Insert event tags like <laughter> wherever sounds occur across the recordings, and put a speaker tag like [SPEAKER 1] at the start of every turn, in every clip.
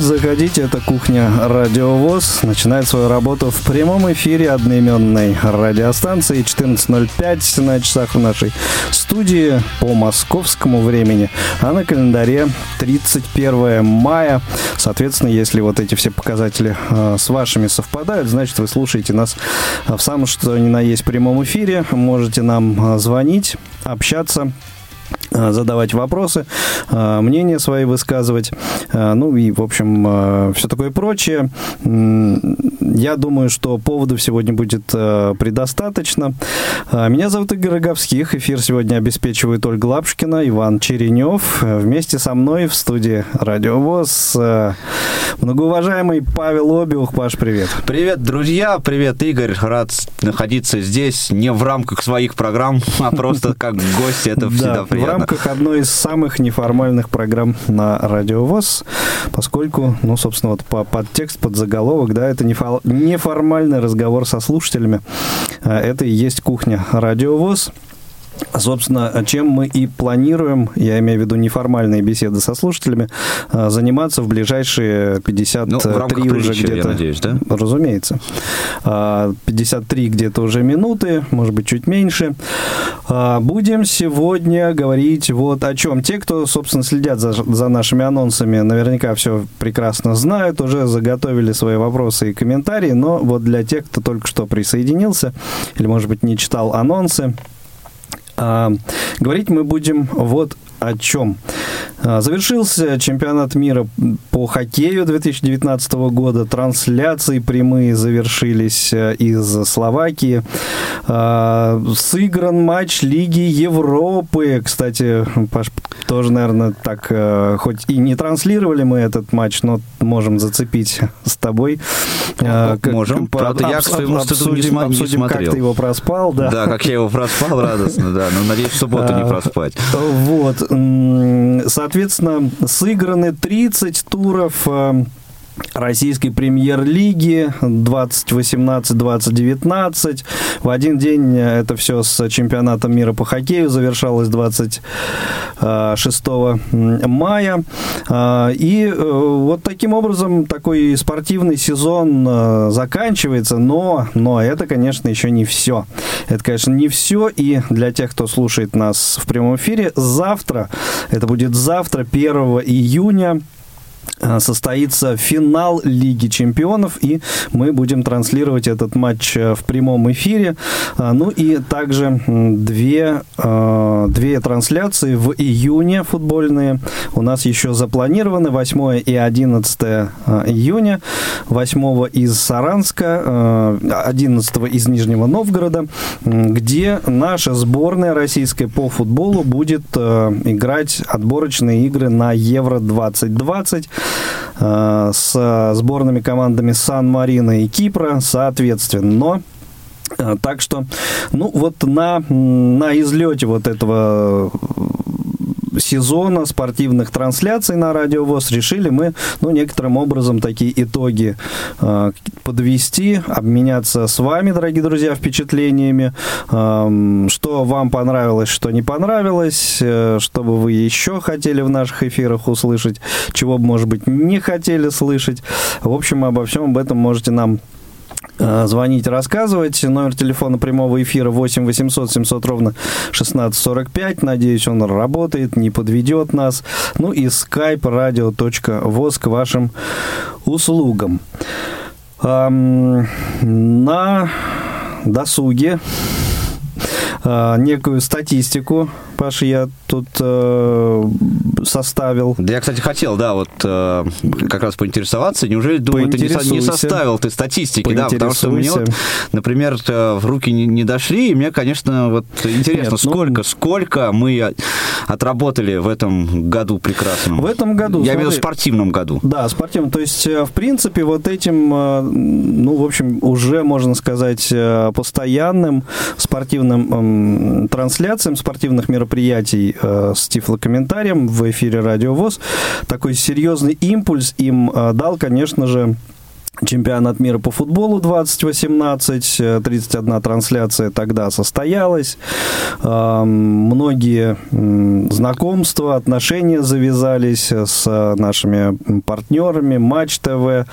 [SPEAKER 1] заходите, это кухня Радиовоз. Начинает свою работу в прямом эфире одноименной радиостанции 14.05 на часах в нашей студии по московскому времени. А на календаре 31 мая. Соответственно, если вот эти все показатели э, с вашими совпадают, значит вы слушаете нас в самом что ни на есть прямом эфире. Можете нам э, звонить, общаться задавать вопросы, э, мнения свои высказывать, э, ну и, в общем, все такое прочее. Я думаю, что поводов сегодня будет предостаточно. Меня зовут Игорь Роговских. Эфир сегодня обеспечивает Ольга Лапшкина, Иван Черенев. Вместе со мной в студии Радио ВОЗ многоуважаемый Павел Обиух. Паш, привет.
[SPEAKER 2] Привет, друзья. Привет, Игорь. Рад находиться здесь не в рамках своих программ, <laughs> а просто как гость. Это всегда приятно
[SPEAKER 1] рамках одной из самых неформальных программ на Радио ВОЗ, поскольку, ну, собственно, вот по подтекст, под заголовок, да, это неформальный разговор со слушателями. А это и есть кухня Радио ВОЗ. Собственно, чем мы и планируем, я имею в виду неформальные беседы со слушателями, а, заниматься в ближайшие 53 ну, в уже где-то.
[SPEAKER 2] Надеюсь, да?
[SPEAKER 1] Разумеется. 53 а, где-то уже минуты, может быть, чуть меньше. А, будем сегодня говорить вот о чем. Те, кто, собственно, следят за, за нашими анонсами, наверняка все прекрасно знают, уже заготовили свои вопросы и комментарии, но вот для тех, кто только что присоединился или, может быть, не читал анонсы, а, говорить мы будем вот о чем. А, завершился чемпионат мира по хоккею 2019 года. Трансляции прямые завершились э, из Словакии. А, сыгран матч Лиги Европы. Кстати, Паш, тоже, наверное, так, э, хоть и не транслировали мы этот матч, но можем зацепить с тобой.
[SPEAKER 2] А, можем. По, Правда, я к своему стыду не,
[SPEAKER 1] обсудим,
[SPEAKER 2] не смотрел.
[SPEAKER 1] как ты его проспал. Да,
[SPEAKER 2] да как я его проспал, радостно, да. Но надеюсь, в субботу не проспать.
[SPEAKER 1] Вот. Соответственно, сыграны 30 туров э, российской премьер-лиги 2018-2019. В один день это все с чемпионатом мира по хоккею завершалось 26 мая. А, и э, вот таким образом такой спортивный сезон э, заканчивается, но, но это, конечно, еще не все. Это, конечно, не все. И для тех, кто слушает нас в прямом эфире, завтра, это будет завтра, 1 июня, состоится финал Лиги Чемпионов, и мы будем транслировать этот матч э, в прямом эфире. Э, ну и также две, две трансляции в июне футбольные у нас еще запланированы, 8 и 11 июня, 8 из Саранска, 11 из Нижнего Новгорода, где наша сборная российская по футболу будет играть отборочные игры на Евро 2020 Э, с сборными командами Сан-Марино и Кипра, соответственно. Но э, так что, ну вот на, на излете вот этого сезона спортивных трансляций на Радио ВОЗ решили мы, ну, некоторым образом такие итоги э, подвести, обменяться с вами, дорогие друзья, впечатлениями, э, что вам понравилось, что не понравилось, э, что бы вы еще хотели в наших эфирах услышать, чего бы, может быть, не хотели слышать. В общем, обо всем об этом можете нам звонить, рассказывать. Номер телефона прямого эфира 8 800 700 ровно 1645. Надеюсь, он работает, не подведет нас. Ну и skype radio.voz к вашим услугам. Эм, на досуге э, некую статистику Паша, я тут э, составил.
[SPEAKER 2] Да я, кстати, хотел, да, вот э, как раз поинтересоваться. Неужели, думаю, ты не, не составил ты статистики, да, потому что мне вот, например, в руки не, не дошли, и мне, конечно, вот интересно, Нет, сколько, ну... сколько мы отработали в этом году прекрасном.
[SPEAKER 1] В этом году.
[SPEAKER 2] Я имею в виду спортивном году.
[SPEAKER 1] Да, спортивном. То есть, э, в принципе, вот этим, э, ну, в общем, уже, можно сказать, э, постоянным спортивным трансляциям спортивных мероприятий мероприятий э, с тифлокомментарием в эфире Радио ВОЗ. Такой серьезный импульс им э, дал, конечно же, Чемпионат мира по футболу 2018, 31 трансляция тогда состоялась. Многие знакомства, отношения завязались с нашими партнерами, Матч ТВ,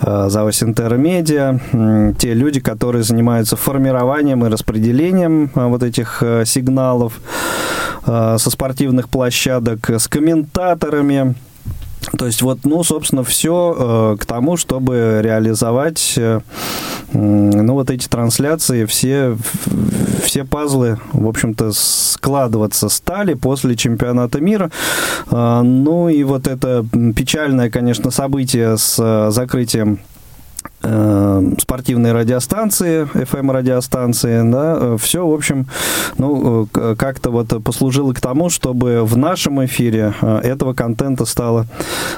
[SPEAKER 1] Завос Интермедиа, те люди, которые занимаются формированием и распределением вот этих э, сигналов со спортивных площадок, с комментаторами, то есть вот, ну, собственно, все э, к тому, чтобы реализовать, э, ну, вот эти трансляции, все, все пазлы, в общем-то, складываться стали после чемпионата мира. Э, ну, и вот это печальное, конечно, событие с закрытием Э, спортивные радиостанции, FM-радиостанции, да, э, все, в общем, ну, э, как-то вот послужило к тому, чтобы в нашем эфире этого контента стало,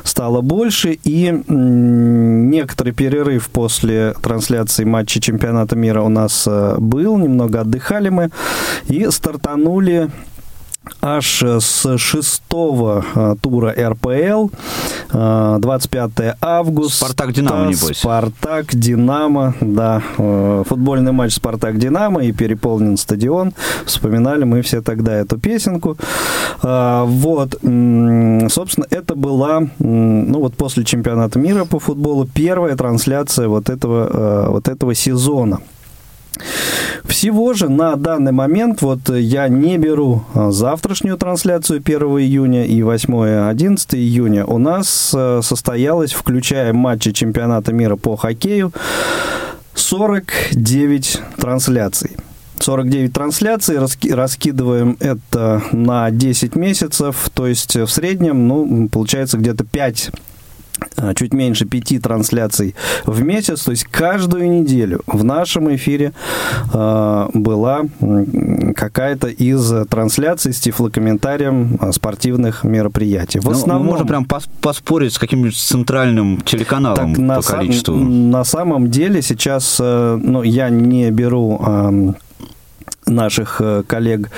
[SPEAKER 1] стало больше, и некоторый перерыв после трансляции матча чемпионата мира у нас был, немного отдыхали мы, и стартанули аж с шестого а, тура РПЛ, 25 а, августа.
[SPEAKER 2] Спартак-Динамо, небось.
[SPEAKER 1] Спартак-Динамо, да. Э, футбольный матч Спартак-Динамо и переполнен стадион. Вспоминали мы все тогда эту песенку. Вот, собственно, это была, ну вот после чемпионата мира по футболу, первая трансляция вот этого, э, вот этого сезона. Всего же на данный момент вот я не беру а, завтрашнюю трансляцию 1 июня и 8-11 июня. У нас а, состоялось, включая матчи чемпионата мира по хоккею, 49 трансляций. 49 трансляций, раскидываем это на 10 месяцев, то есть в среднем, ну, получается где-то 5 а, чуть меньше пяти трансляций в месяц, то есть каждую неделю в нашем эфире э, была какая-то из трансляций с тифлокомментарием а, спортивных мероприятий. В
[SPEAKER 2] ну, основном... Мы можем прям поспорить с каким-нибудь центральным телеканалом так, по на количеству.
[SPEAKER 1] на самом деле сейчас, э, ну, я не беру... Э, наших э, коллег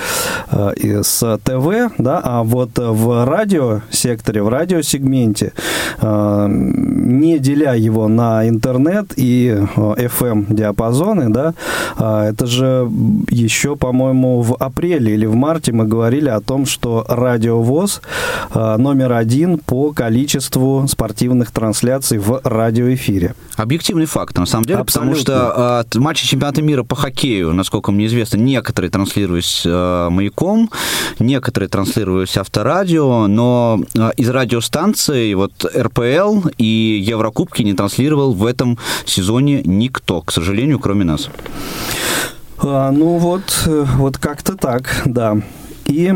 [SPEAKER 1] э, с ТВ, да, а вот в радиосекторе, в радиосегменте, э, не деля его на интернет и FM-диапазоны, да, это же еще, по-моему, в апреле или в марте мы говорили о том, что радиовоз номер один по количеству спортивных трансляций в радиоэфире.
[SPEAKER 2] Объективный факт, на самом деле, Абсолютно. потому что матчи чемпионата мира по хоккею, насколько мне известно, не некоторые транслировались э, маяком, некоторые транслировались авторадио, но э, из радиостанции вот РПЛ и Еврокубки не транслировал в этом сезоне никто, к сожалению, кроме нас.
[SPEAKER 1] А, ну вот, э, вот как-то так, да. И,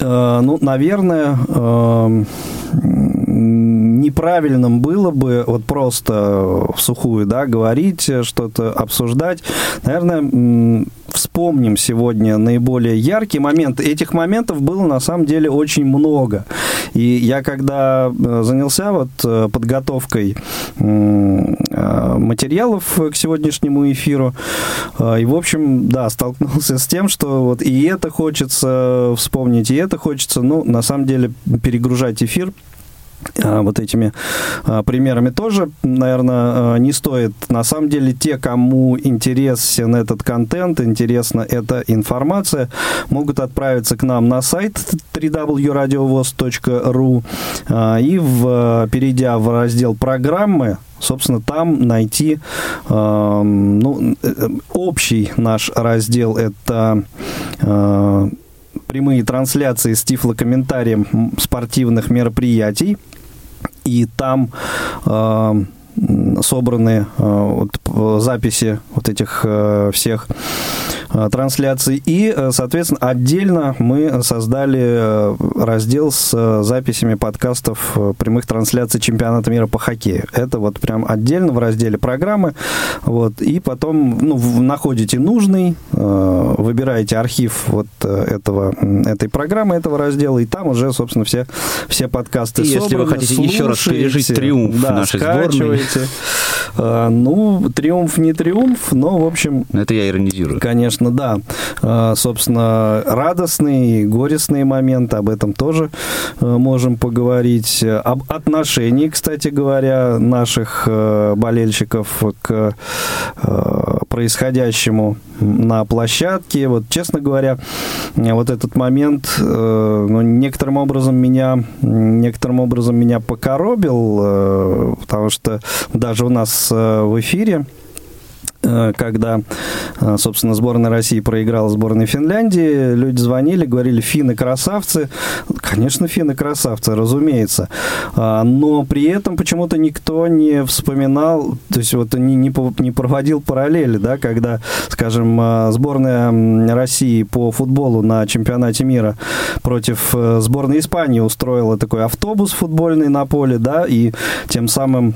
[SPEAKER 1] э, ну, наверное, э, неправильным было бы вот просто в сухую, да, говорить, что-то обсуждать. Наверное, вспомним сегодня наиболее яркие моменты. Этих моментов было на самом деле очень много. И я когда э, занялся вот э, подготовкой э, материалов к сегодняшнему эфиру, и, в общем, да, столкнулся с тем, что вот и это хочется вспомнить, и это хочется, ну, на самом деле, перегружать эфир вот этими а, примерами тоже, наверное, а, не стоит. На самом деле, те, кому интересен этот контент, интересна эта информация, могут отправиться к нам на сайт www.radiovoz.ru и, в, перейдя в раздел «Программы», собственно, там найти ну, э, общий наш раздел. Это прямые трансляции с тифлокомментарием спортивных мероприятий. И там э, собраны э, вот, записи вот этих э, всех Э, трансляций. И, соответственно, отдельно мы создали раздел с записями подкастов прямых трансляций чемпионата мира по хоккею. Это вот прям отдельно в разделе программы. Вот, и потом ну, находите нужный, выбираете архив вот этого, этой программы, этого раздела, и там уже, собственно, все, все подкасты и
[SPEAKER 2] собраны, если вы хотите еще раз пережить триумф да, нашей сборной.
[SPEAKER 1] Знаете. А, ну, триумф не триумф, но, в общем...
[SPEAKER 2] Это я иронизирую.
[SPEAKER 1] Конечно, да. А, собственно, радостные и горестные моменты, об этом тоже а, можем поговорить. Об отношении, кстати говоря, наших болельщиков к происходящему на площадке. Вот, честно говоря, вот этот момент, ну, некоторым образом меня, некоторым образом меня покоробил, потому что даже у нас Э, в эфире э, когда, э, собственно, сборная России проиграла сборной Финляндии, люди звонили, говорили, финны красавцы. Конечно, финны красавцы, разумеется. А, но при этом почему-то никто не вспоминал, то есть вот не, не, не проводил параллели, да, когда, скажем, сборная России по футболу на чемпионате мира против сборной Испании устроила такой автобус футбольный на поле, да, и тем самым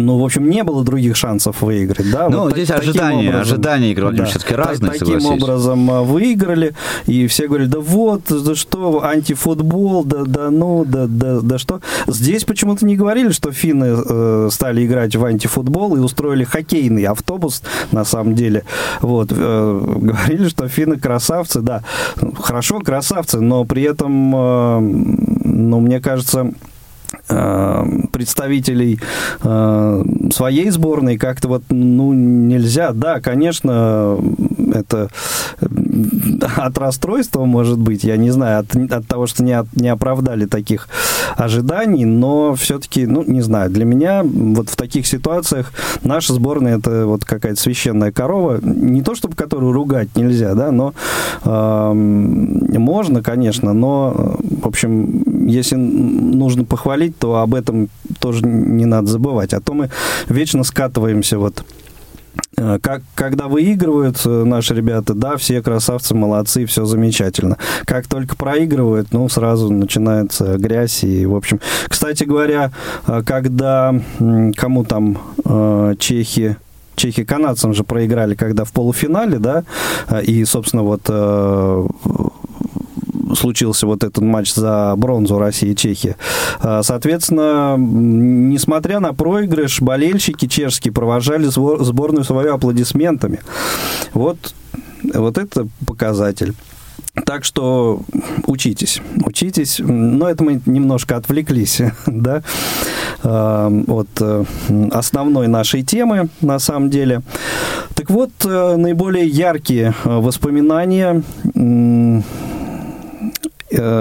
[SPEAKER 1] ну, в общем, не было других шансов выиграть, да?
[SPEAKER 2] Ну, вот здесь так, ожидания, образом, ожидания игры да, все-таки разные,
[SPEAKER 1] Таким
[SPEAKER 2] согласись.
[SPEAKER 1] образом а, выиграли, и все говорили, да вот, да что, антифутбол, да, да ну, да, да, да что. Здесь почему-то не говорили, что финны э, стали играть в антифутбол и устроили хоккейный автобус, на самом деле. Вот, э, говорили, что финны красавцы, да, хорошо, красавцы, но при этом, э, ну, мне кажется, представителей э, своей сборной как-то вот, ну, нельзя. Да, конечно, это от расстройства, может быть, я не знаю, от, от того, что не, от, не оправдали таких ожиданий, но все-таки, ну, не знаю, для меня вот в таких ситуациях наша сборная это вот какая-то священная корова, не то чтобы которую ругать нельзя, да, но э, можно, конечно, но, в общем, если нужно похвалить, то об этом тоже не надо забывать, а то мы вечно скатываемся вот Э, как, когда выигрывают э, наши ребята, да, все красавцы, молодцы, все замечательно. Как только проигрывают, ну, сразу начинается грязь. И, в общем, кстати говоря, э, когда кому там чехи чехи канадцам же проиграли, когда в полуфинале, да, и, собственно, вот случился вот этот матч за бронзу России и Чехии. А, соответственно, несмотря на проигрыш, болельщики чешские провожали сборную свою аплодисментами. Вот, вот это показатель. Так что учитесь, учитесь. Но это мы немножко отвлеклись, <laughs> да, а, от э, основной нашей темы, на самом деле. Так вот, э, наиболее яркие э, воспоминания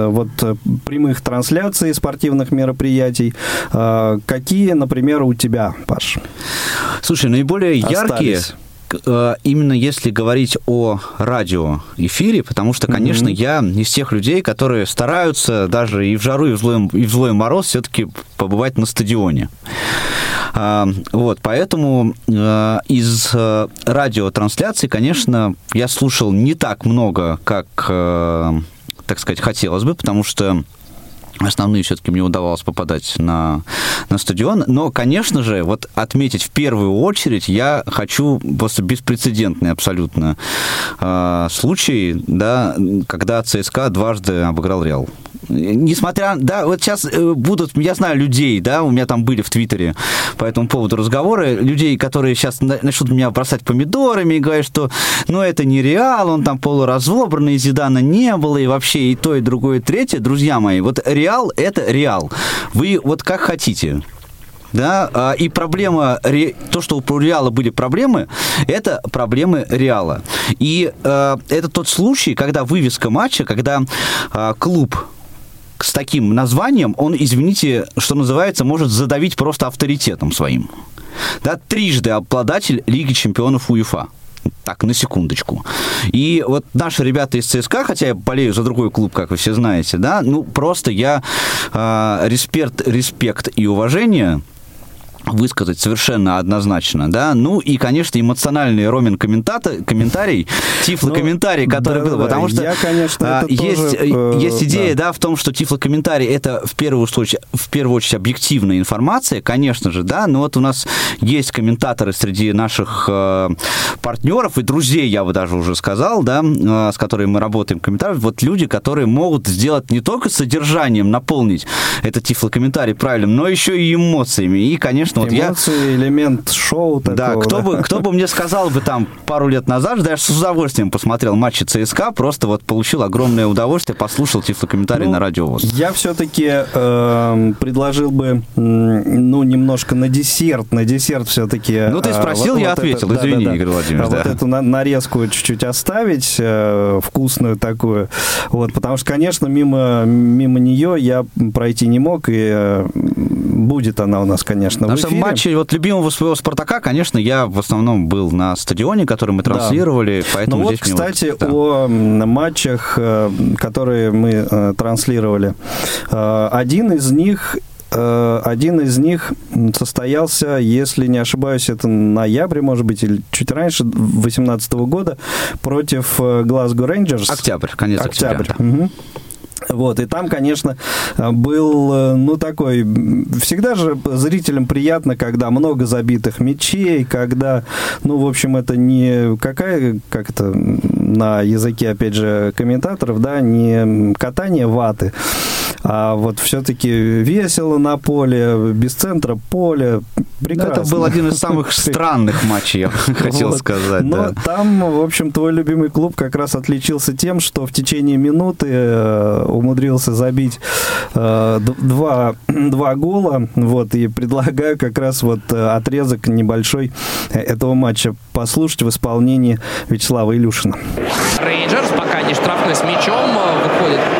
[SPEAKER 1] вот э, прямых трансляций спортивных мероприятий. Э, какие, например, у тебя, Паш?
[SPEAKER 2] Слушай, наиболее яркие именно если говорить о радиоэфире, потому что, конечно, mm-hmm. я из тех людей, которые стараются даже и в жару, и в злой, и в злой мороз все-таки побывать на стадионе. А, вот, поэтому из радиотрансляций, конечно, я слушал не так много, как так сказать, хотелось бы, потому что основные все-таки мне удавалось попадать на, на стадион. Но, конечно же, вот отметить в первую очередь я хочу просто беспрецедентный абсолютно э, случай, да, когда ЦСКА дважды обыграл Реал несмотря, да, вот сейчас э, будут, я знаю людей, да, у меня там были в Твиттере по этому поводу разговоры, людей, которые сейчас начнут меня бросать помидорами и говорят, что, ну, это не Реал, он там полуразобранный, Зидана не было, и вообще и то, и другое, и третье. Друзья мои, вот Реал – это Реал. Вы вот как хотите да, а, и проблема, то, что у Реала были проблемы, это проблемы Реала. И э, это тот случай, когда вывеска матча, когда э, клуб с таким названием, он, извините, что называется, может задавить просто авторитетом своим. Да, трижды обладатель Лиги чемпионов УЕФА. Так, на секундочку. И вот наши ребята из ЦСКА, хотя я болею за другой клуб, как вы все знаете, да, ну просто я э, респект, респект и уважение высказать совершенно однозначно, да. Ну и, конечно, эмоциональный Ромин комментарий, <laughs> тифлокомментарий, ну, который да, был, да, потому что я, конечно, а, есть, тоже, э, есть идея, да. да, в том, что тифлокомментарий это в первую очередь, в первую очередь объективная информация, конечно же, да, но вот у нас есть комментаторы среди наших э, партнеров и друзей, я бы даже уже сказал, да, э, с которыми мы работаем, комментарии, вот люди, которые могут сделать не только содержанием, наполнить этот тифлокомментарий правильным, но еще и эмоциями, и, конечно, конечно,
[SPEAKER 1] вот Эмоции, я... элемент шоу такого.
[SPEAKER 2] Да, кто, да? Бы, кто бы мне сказал бы там пару лет назад, даже с удовольствием посмотрел матчи ЦСКА, просто вот получил огромное удовольствие, послушал тифлокомментарий ну, на радио ВОЗ.
[SPEAKER 1] Я все-таки э, предложил бы, ну, немножко на десерт, на десерт все-таки.
[SPEAKER 2] Ну, ты спросил, вот, я вот ответил, это, извини, да, да, Игорь Владимирович.
[SPEAKER 1] Да. Вот эту нарезку чуть-чуть оставить, э, вкусную такую, вот, потому что, конечно, мимо, мимо нее я пройти не мог, и э, будет она у нас, конечно,
[SPEAKER 2] в эфире. матче вот любимого своего Спартака, конечно, я в основном был на стадионе, который мы транслировали, да. поэтому
[SPEAKER 1] ну вот, кстати, вот, да. о матчах, э, которые мы э, транслировали. Один из них один из них состоялся, если не ошибаюсь, это ноябрь, может быть, или чуть раньше, 2018 года, против Глазго Рейнджерс.
[SPEAKER 2] Октябрь, конец октября.
[SPEAKER 1] октября. Угу. Вот, и там, конечно, был, э, ну, такой, всегда же зрителям приятно, когда много забитых мячей, когда, ну, в общем, это не какая, как это на языке, опять же, комментаторов, да, не катание ваты, а вот все-таки весело на поле, без центра поля, прекрасно.
[SPEAKER 2] Это был один из самых <laughs> странных матчей, я <laughs> хотел сказать.
[SPEAKER 1] Но там, в общем, твой любимый клуб как раз отличился тем, что в течение минуты э, умудрился забить э, два, <clears throat> два гола, вот, и предлагаю как раз вот э, отрезок небольшой этого матча послушать в исполнении Вячеслава Илюшина.
[SPEAKER 3] Рейнджерс пока не штрафной с мячом выходит.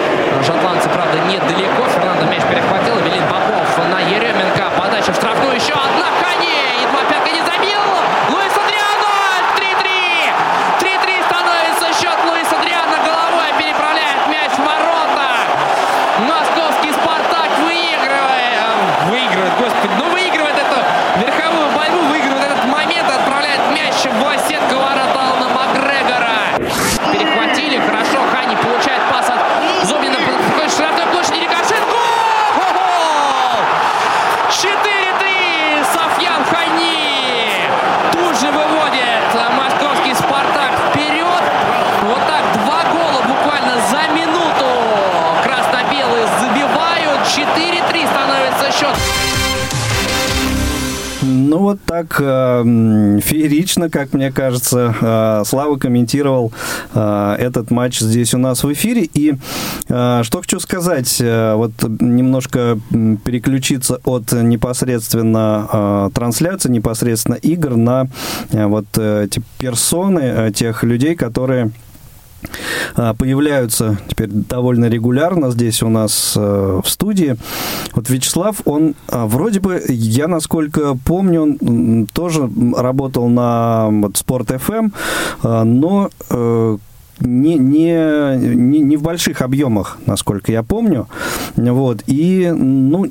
[SPEAKER 1] Вот так э, феерично, как мне кажется, э, Слава комментировал э, этот матч здесь у нас в эфире. И э, что хочу сказать, э, вот немножко переключиться от непосредственно э, трансляции, непосредственно игр на э, вот э, эти персоны, э, тех людей, которые появляются теперь довольно регулярно здесь у нас э, в студии. Вот Вячеслав, он а, вроде бы, я насколько помню, он тоже работал на Sport FM, а, но э, не, не, не, не в больших объемах, насколько я помню. Вот. И, ну,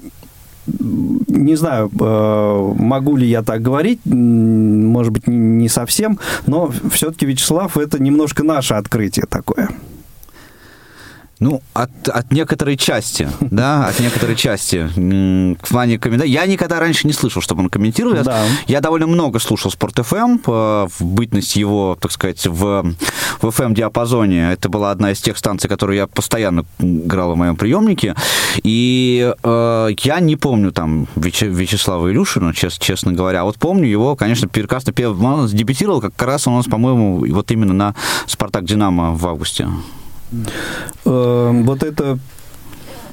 [SPEAKER 1] не знаю, э, могу ли я так говорить, может быть, не совсем, но все-таки Вячеслав это немножко наше открытие такое.
[SPEAKER 2] Ну, от, от некоторой части, <laughs> да, от некоторой части. В плане комментариев. Я никогда раньше не слышал, чтобы он комментировал. Да. Я довольно много слушал Спорт ФМ эм, в бытность его, так сказать, в, в FM-диапазоне. Это была одна из тех станций, которую я постоянно играл в моем приемнике. И э, я не помню там Вяче, Вячеслава Илюшина, чест, честно говоря. Вот помню его, конечно, прекрасно он дебютировал как раз у нас, по-моему, вот именно на «Спартак Динамо» в августе.
[SPEAKER 1] Эм, вот это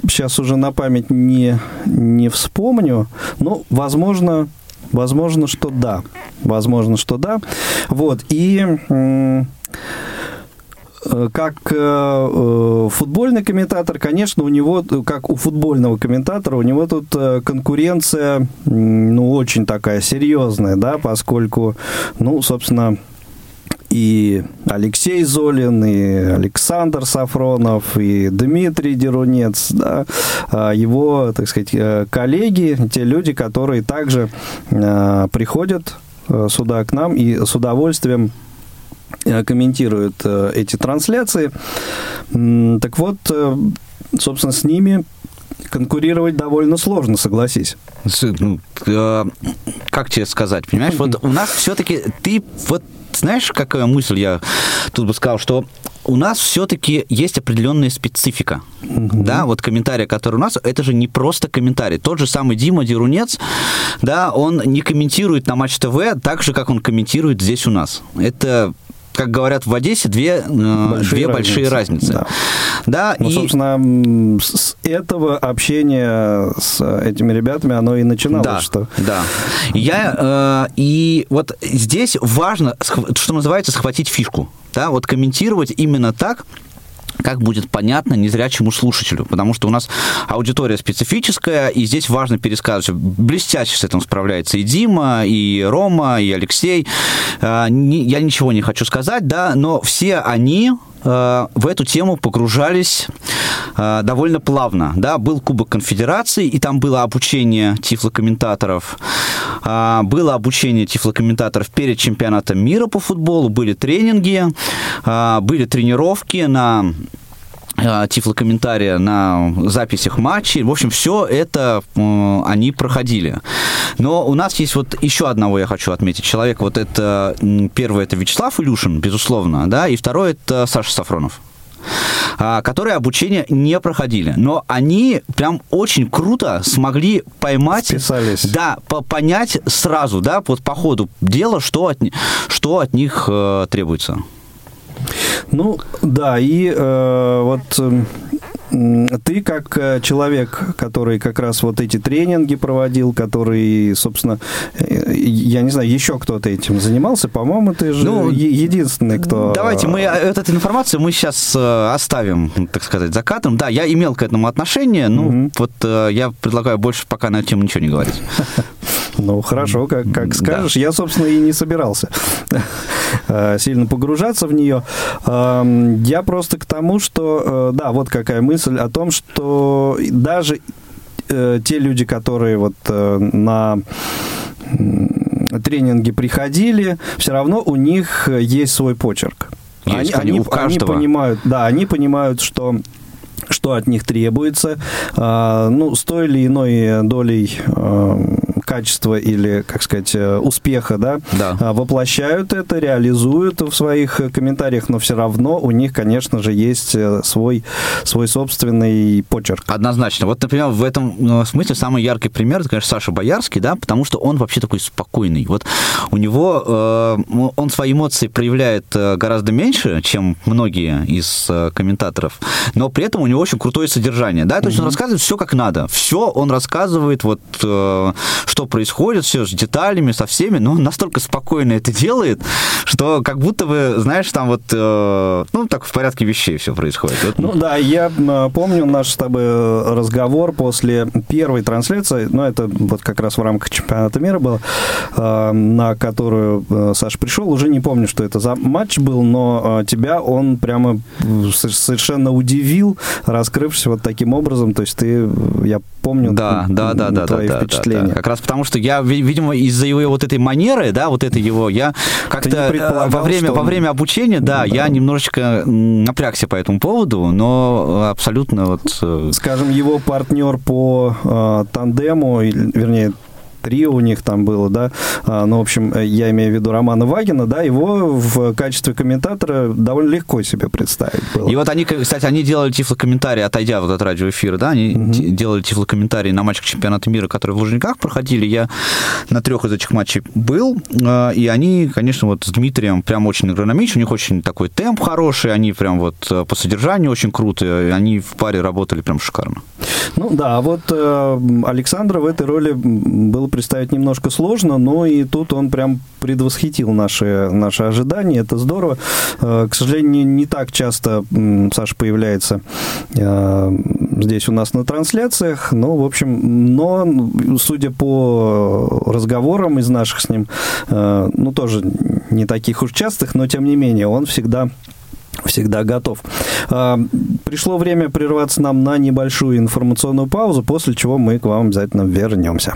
[SPEAKER 1] сейчас уже на память не, не вспомню, но, возможно, возможно, что да. Возможно, что да. Вот, и э, как э, э, футбольный комментатор, конечно, у него, как у футбольного комментатора, у него тут конкуренция, ну, очень такая серьезная, да, поскольку, ну, собственно, и Алексей Золин, и Александр Сафронов, и Дмитрий Дерунец, да, а, его, так сказать, э, коллеги, те люди, которые также э, приходят э, сюда к нам и с удовольствием комментируют эти трансляции. Так вот, собственно, с ними конкурировать довольно сложно, согласись.
[SPEAKER 2] Ну, как тебе сказать, понимаешь, вот у нас все-таки ты вот знаешь, какая мысль я тут бы сказал, что у нас все-таки есть определенная специфика. Угу. Да, вот комментарий, который у нас, это же не просто комментарий. Тот же самый Дима Дерунец, да, он не комментирует на Матч ТВ так же, как он комментирует здесь у нас. Это как говорят в Одессе, две э, большие две разницы. большие разницы. Да.
[SPEAKER 1] да ну, и... собственно, с этого общения с этими ребятами оно и начиналось.
[SPEAKER 2] Да,
[SPEAKER 1] что...
[SPEAKER 2] да. Я, э, и вот здесь важно, что называется, схватить фишку. Да, вот комментировать именно так, как будет понятно незрячему слушателю, потому что у нас аудитория специфическая, и здесь важно пересказывать. Блестяще с этим справляется и Дима, и Рома, и Алексей. А, я ничего не хочу сказать, да, но все они Э, в эту тему погружались э, довольно плавно. Да, был Кубок Конфедерации, и там было обучение тифлокомментаторов. Э, было обучение тифлокомментаторов перед чемпионатом мира по футболу, были тренинги, были тренировки на Э, тифлокомментария на записях матчей. В общем, все это э, они проходили. Но у нас есть вот еще одного я хочу отметить человек. Вот это первый это Вячеслав Илюшин, безусловно, да, и второй это Саша Сафронов а, которые обучение не проходили. Но они прям очень круто смогли поймать...
[SPEAKER 1] Списались.
[SPEAKER 2] Да, по понять сразу, да, вот по ходу дела, что от, что от них э, требуется.
[SPEAKER 1] Ну, да, и э, вот ты как э, человек, который как раз вот эти тренинги проводил, который, собственно, э, я не знаю, еще кто-то этим занимался, по-моему, ты же ну, единственный, кто...
[SPEAKER 2] Давайте мы э, эту информацию мы сейчас оставим, так сказать, за кадром. Да, я имел к этому отношение, ну, угу. вот я предлагаю больше пока на эту тему ничего не говорить. <laughs>
[SPEAKER 1] Ну, хорошо, как, как скажешь. Да. Я, собственно, и не собирался сильно погружаться в нее. Я просто к тому, что, да, вот какая мысль о том, что даже э, те люди, которые вот э, на тренинги приходили, все равно у них есть свой почерк.
[SPEAKER 2] Есть, они, они,
[SPEAKER 1] они понимают, да, они понимают, что что от них требуется, э, ну, с той или иной долей э, качества или, как сказать, э, успеха, да,
[SPEAKER 2] да.
[SPEAKER 1] А, воплощают это, реализуют в своих комментариях, но все равно у них, конечно же, есть э, свой, свой собственный почерк.
[SPEAKER 2] Однозначно. Вот, например, в этом смысле самый яркий пример, это, конечно, Саша Боярский, да, потому что он вообще такой спокойный. Вот у него, э, он свои эмоции проявляет гораздо меньше, чем многие из комментаторов, но при этом у него очень крутое содержание, да, то есть mm-hmm. он рассказывает все как надо, все он рассказывает, вот, что происходит, все с деталями, со всеми, но настолько спокойно это делает, что как будто бы, знаешь, там вот, э, ну, так в порядке вещей все происходит. Вот.
[SPEAKER 1] Ну да, я помню наш с тобой разговор после первой трансляции, ну, это вот как раз в рамках чемпионата мира было, э, на которую э, Саша пришел, уже не помню, что это за матч был, но тебя он прямо совершенно удивил, раскрывшись вот таким образом, то есть ты, я помню
[SPEAKER 2] да, да, да, да,
[SPEAKER 1] твои
[SPEAKER 2] да,
[SPEAKER 1] впечатления. Да,
[SPEAKER 2] да. Как раз потому что я, видимо, из-за его вот этой манеры, да, вот это его, я как-то э, во время, во время обучения, да, да, я немножечко напрягся по этому поводу, но абсолютно вот...
[SPEAKER 1] Э, Скажем, его партнер по э, тандему, вернее, трио у них там было, да, а, ну, в общем, я имею в виду Романа Вагина, да, его в качестве комментатора довольно легко себе представить было.
[SPEAKER 2] И вот они, кстати, они делали тифлокомментарии, отойдя вот от радиоэфира, да, они угу. делали тифлокомментарии на матчах чемпионата мира, которые в Лужниках проходили, я на трех из этих матчей был, а, и они, конечно, вот с Дмитрием прям очень агрономичны, у них очень такой темп хороший, они прям вот э, по содержанию очень крутые, они в паре работали прям шикарно.
[SPEAKER 1] Ну да, а вот э, Александра в этой роли был представить немножко сложно, но и тут он прям предвосхитил наши, наши ожидания, это здорово. Э, к сожалению, не так часто Саша появляется э, здесь у нас на трансляциях, ну, в общем, но, судя по разговорам из наших с ним, э, ну, тоже не таких уж частых, но, тем не менее, он всегда всегда готов. Пришло время прерваться нам на небольшую информационную паузу, после чего мы к вам обязательно вернемся.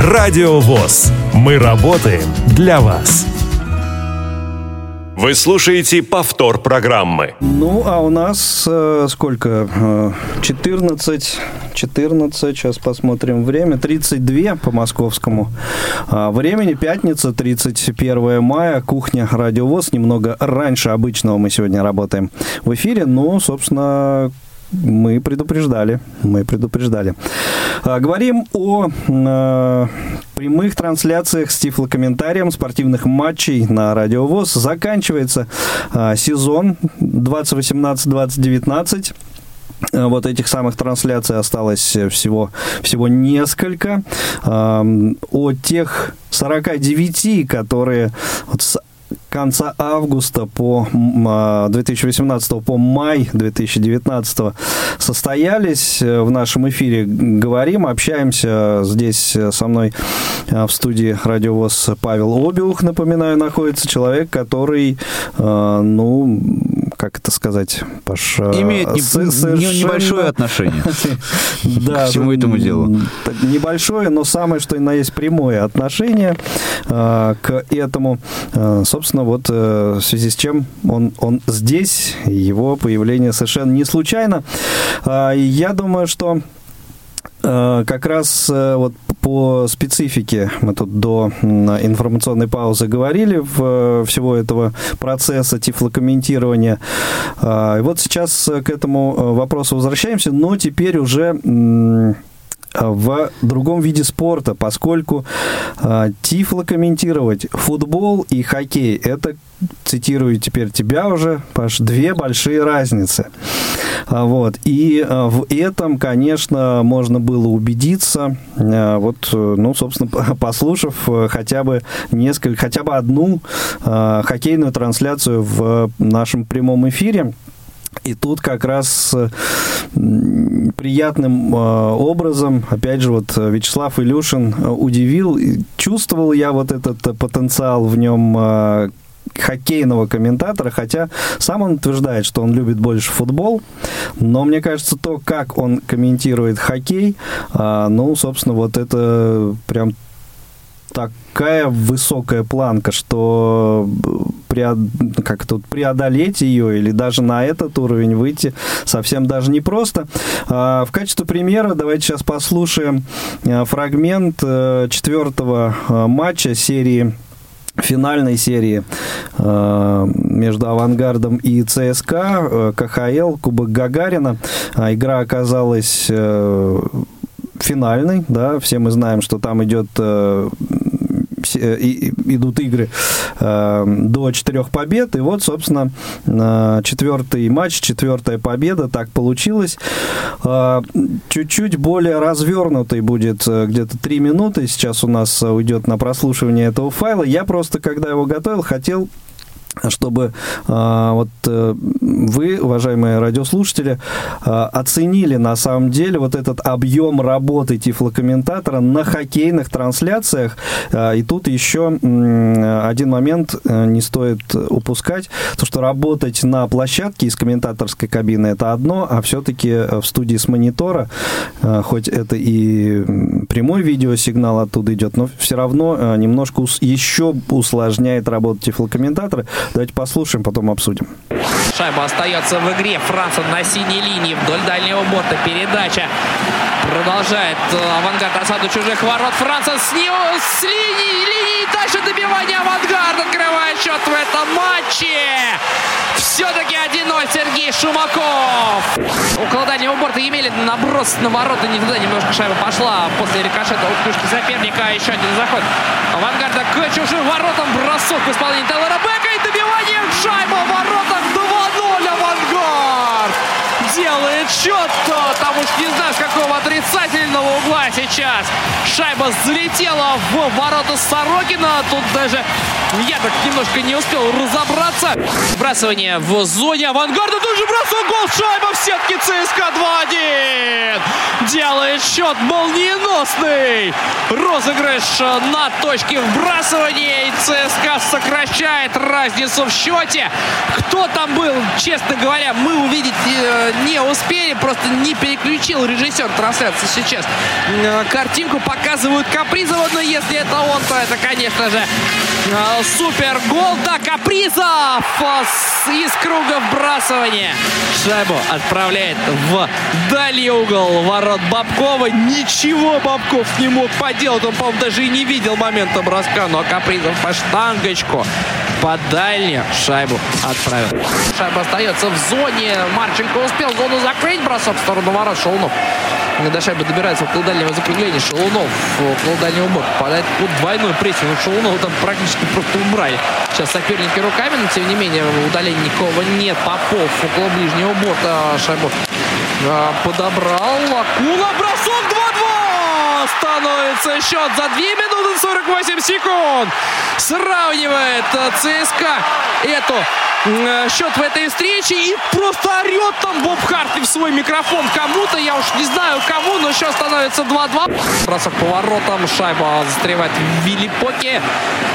[SPEAKER 4] Радио ВОЗ. Мы работаем для вас. Вы слушаете повтор программы.
[SPEAKER 1] Ну, а у нас э, сколько? Э, 14, 14, сейчас посмотрим время, 32 по московскому э, времени, пятница, 31 мая, кухня Радиовоз, немного раньше обычного мы сегодня работаем в эфире, но, собственно, мы предупреждали, мы предупреждали. А, говорим о э, прямых трансляциях с тифлокомментарием спортивных матчей на Радиовоз. Заканчивается э, сезон 2018-2019 вот этих самых трансляций осталось всего, всего несколько. О тех 49, которые вот с конца августа по 2018 а, по май 2019 состоялись э, в нашем эфире. Говорим, общаемся. Здесь со мной э, в студии радиовоз Павел Обиух, напоминаю, находится человек, который, э, ну, как это сказать,
[SPEAKER 2] Паш? Имеет не, совершенно... небольшое отношение <laughs>
[SPEAKER 1] к
[SPEAKER 2] всему этому делу.
[SPEAKER 1] Небольшое, но самое, что и на есть прямое отношение к этому. Собственно, вот в связи с чем он, он здесь, его появление совершенно не случайно. Я думаю, что как раз вот по специфике мы тут до информационной паузы говорили в всего этого процесса тифлокомментирования. И вот сейчас к этому вопросу возвращаемся, но теперь уже в другом виде спорта, поскольку э, тифло комментировать футбол и хоккей это цитирую теперь тебя уже, Паш, две большие разницы. А, вот. И а, в этом, конечно, можно было убедиться, а, вот, ну, собственно, <laughs> послушав э, хотя бы несколько, хотя бы одну хоккейную трансляцию в нашем прямом эфире. И тут как раз э, приятным образом, опять же, вот Вячеслав Илюшин э, удивил, чувствовал я вот этот потенциал в нем хоккейного комментатора, хотя сам он утверждает, что он любит больше футбол, но мне кажется, то, как он комментирует хоккей, ну, собственно, вот это прям такая высокая планка, что преод... как тут преодолеть ее или даже на этот уровень выйти совсем даже непросто. А, в качестве примера давайте сейчас послушаем а, фрагмент э, четвертого матча серии финальной серии э, между «Авангардом» и ЦСКА, э, КХЛ, Кубок Гагарина. А игра оказалась э, финальной, да, все мы знаем, что там идет Э, идут игры э, до четырех побед. И вот, собственно, четвертый матч, четвертая победа, так получилось. Э, чуть-чуть более развернутый будет где-то три минуты. Сейчас у нас уйдет на прослушивание этого файла. Я просто, когда его готовил, хотел чтобы а, вот э, вы, уважаемые радиослушатели, а, оценили на самом деле вот этот объем работы тифлокомментатора на хоккейных трансляциях. А, и тут еще один момент э, не стоит упускать, то что работать на площадке из комментаторской кабины это одно, а все-таки в студии с монитора, хоть это и прямой видеосигнал оттуда идет, но все равно немножко еще усложняет работу тифлокомментатора. Давайте послушаем, потом обсудим.
[SPEAKER 3] Шайба остается в игре. Франца на синей линии вдоль дальнего борта. Передача продолжает э, авангард осаду чужих ворот. Франца с, него, с линии, линии дальше добивание авангард открывает счет в этом матче. Все-таки 1-0 Сергей Шумаков. Около дальнего борта Емелин наброс на ворота. Не туда немножко шайба пошла после рикошета от клюшки соперника. Еще один заход авангарда к чужим воротам. Бросок в исполнении Теллера Бека и добивание шайба в воротах 2-0 авангард делает счет. Там уж не знаю, с какого отрицательного угла сейчас. Шайба залетела в ворота Сорокина. Тут даже я так немножко не успел разобраться. Сбрасывание в зоне авангарда. Тут же бросок гол. Шайба в сетке ЦСКА 2-1. Делает счет молниеносный. Розыгрыш на точке вбрасывания. И ЦСКА сокращает разницу в счете. Кто там был, честно говоря, мы увидеть э, не успели, просто не переключил режиссер трансляции сейчас. Э, картинку показывают Капризова, но если это он, то это, конечно же, супер гол. Да, Капризов из круга вбрасывания. Шайбу отправляет в дальний угол ворот Бабкова. Ничего Бабков не мог поделать. Он, по-моему, даже и не видел момента броска. Но Капризов по штангочку по дальнюю шайбу отправил. Шайба остается в зоне. Марченко успел зону закрыть. Бросок в сторону ворот Шелунов. До шайбы добирается около дальнего закругления. Шелунов около дальнего бока. Попадает под двойной прессинг. Шелунов там практически просто убрали. Сейчас соперники руками, но тем не менее удаления никого нет. Попов около ближнего борта шайбу а, подобрал. Акула. Бросок 2-2. Становится счет за 2 минуты 48 секунд. Сравнивает ЦСКА эту Э, счет в этой встрече и просто орет там Боб Хартли в свой микрофон кому-то, я уж не знаю кому, но сейчас становится 2-2. Бросок поворотом, шайба застревает в Виллипоке.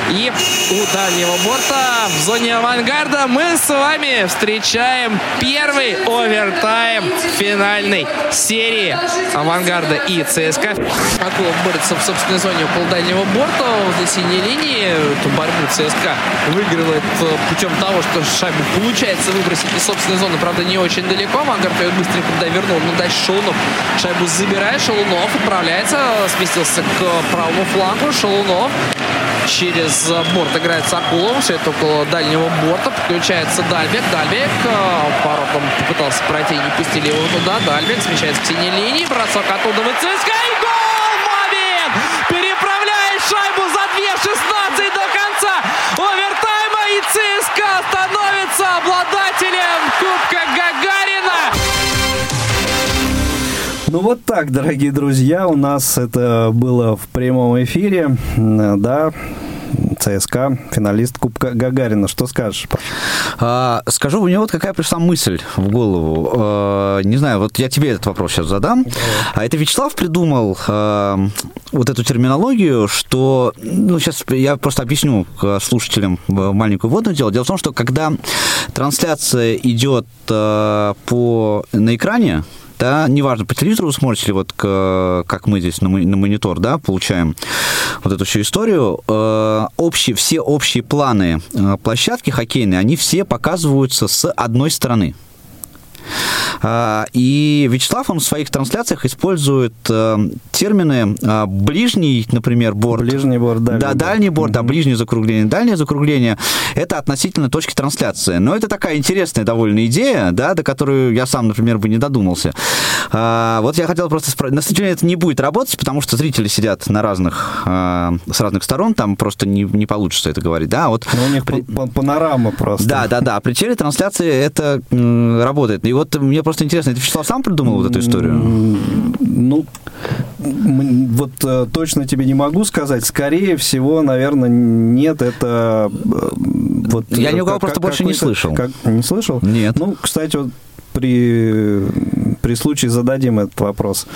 [SPEAKER 3] И у дальнего борта в зоне авангарда мы с вами встречаем первый овертайм финальной серии авангарда и ЦСКА. Акулов борется в собственной зоне около дальнего борта возле синей линии. Эту борьбу ЦСКА выигрывает э, путем того, что шайбу получается выбросить из собственной зоны, правда, не очень далеко. Вангард ее быстренько туда вернул, но дальше Шелунов шайбу забирает. Шелунов отправляется, сместился к правому флангу. Шелунов через борт играет Сакулов. Все это около дальнего борта. Подключается Дальбек. Дальбек воротом попытался пройти, не пустили его туда. Дальбек смещается к синей линии. Бросок оттуда в ЦСКА. И гол! Шайбу за 2.16 до конца. Овертайма и ЦСКА становится обладателем Кубка Гагарина.
[SPEAKER 1] Ну вот так, дорогие друзья, у нас это было в прямом эфире, да, ЦСКА, финалист Кубка Гагарина. Что скажешь?
[SPEAKER 2] А, скажу, мне вот какая пришла мысль в голову. А, не знаю, вот я тебе этот вопрос сейчас задам. А это Вячеслав придумал а, вот эту терминологию, что, ну, сейчас я просто объясню слушателям маленькую вводную дело. Дело в том, что когда трансляция идет а, по, на экране, да, неважно, по телевизору вы смотрите, вот как мы здесь на, на монитор, да, получаем вот эту всю историю, э, общие, все общие планы э, площадки хоккейные, они все показываются с одной стороны. А, и Вячеслав, он в своих трансляциях использует э, термины а, ближний, например, борт.
[SPEAKER 1] Ближний борт,
[SPEAKER 2] дальний Да, дальний борт, да, ближнее закругление. Дальнее закругление – это относительно точки трансляции. Но это такая интересная довольно идея, да, до которой я сам, например, бы не додумался. А, вот я хотел просто спросить. На стадионе это не будет работать, потому что зрители сидят на разных, с разных сторон, там просто не, не получится это говорить, да. Вот
[SPEAKER 1] Но ну, у них при... панорама просто.
[SPEAKER 2] Да, да, да. При телетрансляции это работает. И вот мне просто интересно, это Вячеслав сам придумал вот эту историю?
[SPEAKER 1] Ну, вот э, точно тебе не могу сказать. Скорее всего, наверное, нет, это... Э,
[SPEAKER 2] вот, Я ни у кого просто больше не слышал.
[SPEAKER 1] Как, не слышал?
[SPEAKER 2] Нет.
[SPEAKER 1] Ну, кстати, вот при, при случае зададим этот вопрос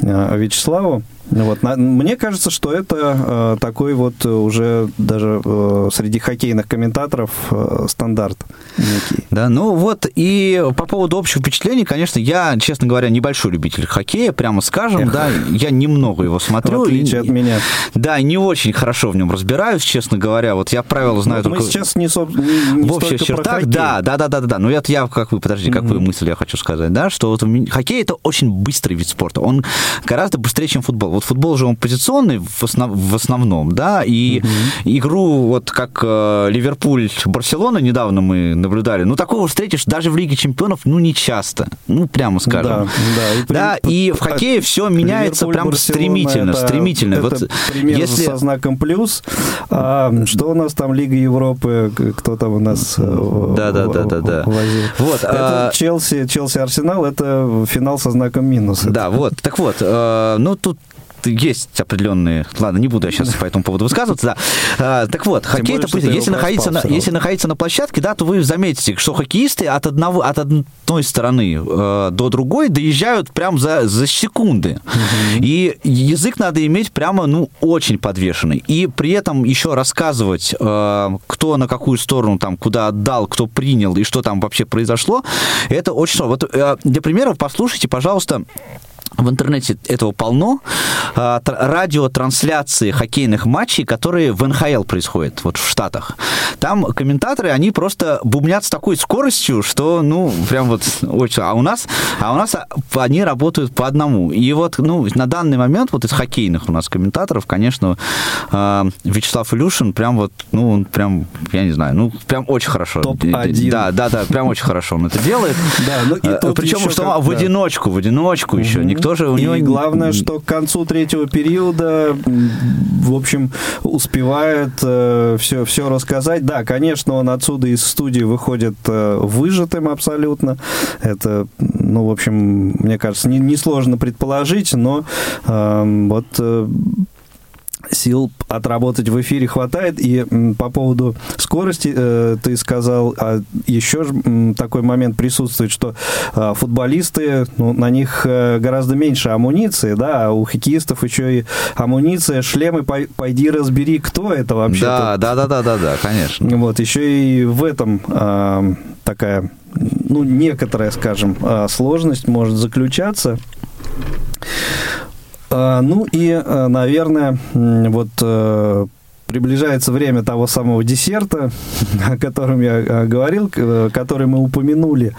[SPEAKER 1] э, Вячеславу. Вот. Мне кажется, что это э, такой вот уже даже э, среди хоккейных комментаторов э, стандарт некий.
[SPEAKER 2] Да, ну вот и по поводу общего впечатления, конечно, я, честно говоря, небольшой любитель хоккея, прямо скажем, Эх. да, я немного его смотрю.
[SPEAKER 1] В отличие и, от меня.
[SPEAKER 2] Да, не очень хорошо в нем разбираюсь, честно говоря. Вот я правила знаю
[SPEAKER 1] Но
[SPEAKER 2] только...
[SPEAKER 1] Мы сейчас не, со... не,
[SPEAKER 2] не в общих чертах, да, да, да, да, да, да. Ну это я, как вы, подожди, как mm-hmm. мысль я хочу сказать, да, что вот хоккей это очень быстрый вид спорта. Он гораздо быстрее, чем футбол. Вот футбол же он позиционный в, основ, в основном, да, и угу. игру вот как э, Ливерпуль-Барселона недавно мы наблюдали, ну, такого встретишь даже в Лиге чемпионов, ну, не часто, ну, прямо скажем. Да, да. И, да, и в хоккее все меняется прям стремительно,
[SPEAKER 1] это,
[SPEAKER 2] стремительно.
[SPEAKER 1] Это вот если... со знаком плюс. А, что у нас там Лига Европы, кто там у нас
[SPEAKER 2] э, да, да, да, да, да.
[SPEAKER 1] возил? Вот, это а... Челси, Челси Арсенал, это финал со знаком минус.
[SPEAKER 2] Да, вот, так вот, э, ну, тут есть определенные... Ладно, не буду я сейчас по этому поводу высказываться, да. А, так вот, Тем хоккей, более, если, находиться на, если находиться на площадке, да, то вы заметите, что хоккеисты от, одного, от одной стороны э, до другой доезжают прям за, за секунды. Угу. И язык надо иметь прямо, ну, очень подвешенный. И при этом еще рассказывать, э, кто на какую сторону там, куда отдал, кто принял и что там вообще произошло, это очень. Вот э, для примера послушайте, пожалуйста, в интернете этого полно. А, радиотрансляции хоккейных матчей, которые в НХЛ происходят, вот в Штатах. Там комментаторы, они просто бубнят с такой скоростью, что, ну, прям вот очень... А у нас, а у нас они работают по одному. И вот, ну, на данный момент вот из хоккейных у нас комментаторов, конечно, а, Вячеслав Илюшин прям вот, ну, он прям, я не знаю, ну, прям очень хорошо.
[SPEAKER 1] Топ-1.
[SPEAKER 2] Да, да, да, прям очень хорошо он это делает. Да, ну и а, Причем, что в одиночку, в одиночку еще. Тоже у него...
[SPEAKER 1] И главное, что к концу третьего периода, в общем, успевает э, все, все рассказать. Да, конечно, он отсюда из студии выходит э, выжатым абсолютно. Это, ну, в общем, мне кажется, несложно не предположить, но э, вот э, сил отработать в эфире хватает. И по поводу скорости э, ты сказал, а еще такой момент присутствует, что э, футболисты, ну, на них э, гораздо меньше амуниции, да, а у хоккеистов еще и амуниция, шлемы, пойди разбери, кто это вообще.
[SPEAKER 2] Да, да, да, да, да, да, конечно.
[SPEAKER 1] Вот, еще и в этом э, такая, ну, некоторая, скажем, э, сложность может заключаться. А, ну и, а, наверное, вот э, приближается время того самого десерта, <laughs> о котором я а, говорил, который мы упомянули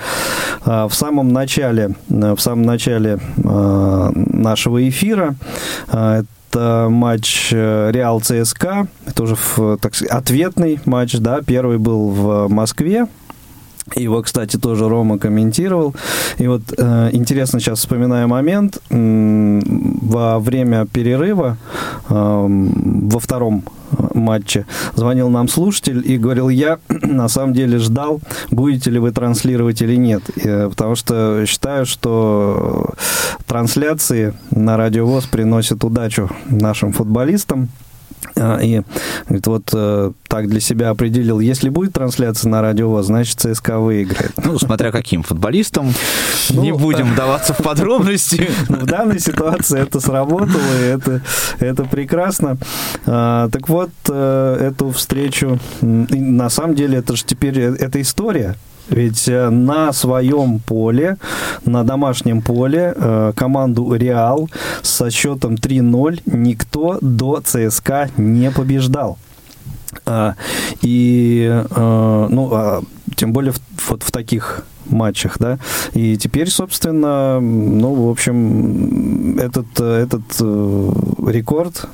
[SPEAKER 1] в самом начале, в самом начале нашего эфира. Это матч э, Реал ЦСКА, это уже так сказать, ответный матч, да, первый был в Москве, его, кстати, тоже Рома комментировал. И вот э, интересно сейчас вспоминаю момент. Во время перерыва э, во втором матче звонил нам слушатель и говорил, я <clears throat> на самом деле ждал, будете ли вы транслировать или нет. Э, потому что считаю, что трансляции на Радиовоз приносят удачу нашим футболистам. А, и говорит, вот э, так для себя определил, если будет трансляция на радио, значит ЦСКА выиграет.
[SPEAKER 2] Ну, смотря каким футболистом, ну, не будем вдаваться в подробности.
[SPEAKER 1] Ну, в данной ситуации это сработало, и это, это прекрасно. А, так вот, э, эту встречу, на самом деле, это же теперь, э, это история, ведь э, на своем поле, на домашнем поле, э, команду Реал со счетом 3-0 никто до ЦСКА не побеждал. А, и, э, ну, а, тем более вот в таких матчах, да. И теперь, собственно, ну, в общем, этот, этот рекорд,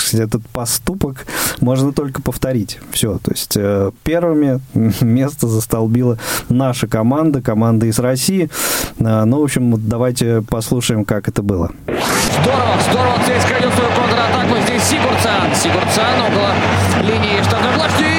[SPEAKER 1] сказать, этот поступок можно только повторить. Все, то есть э, первыми <laughs> место застолбила наша команда, команда из России. Э, ну, в общем, давайте послушаем, как это было.
[SPEAKER 5] Здорово, здорово, здесь свою контратаку. Здесь Сигурцан. Сигурцан около линии штатной площади.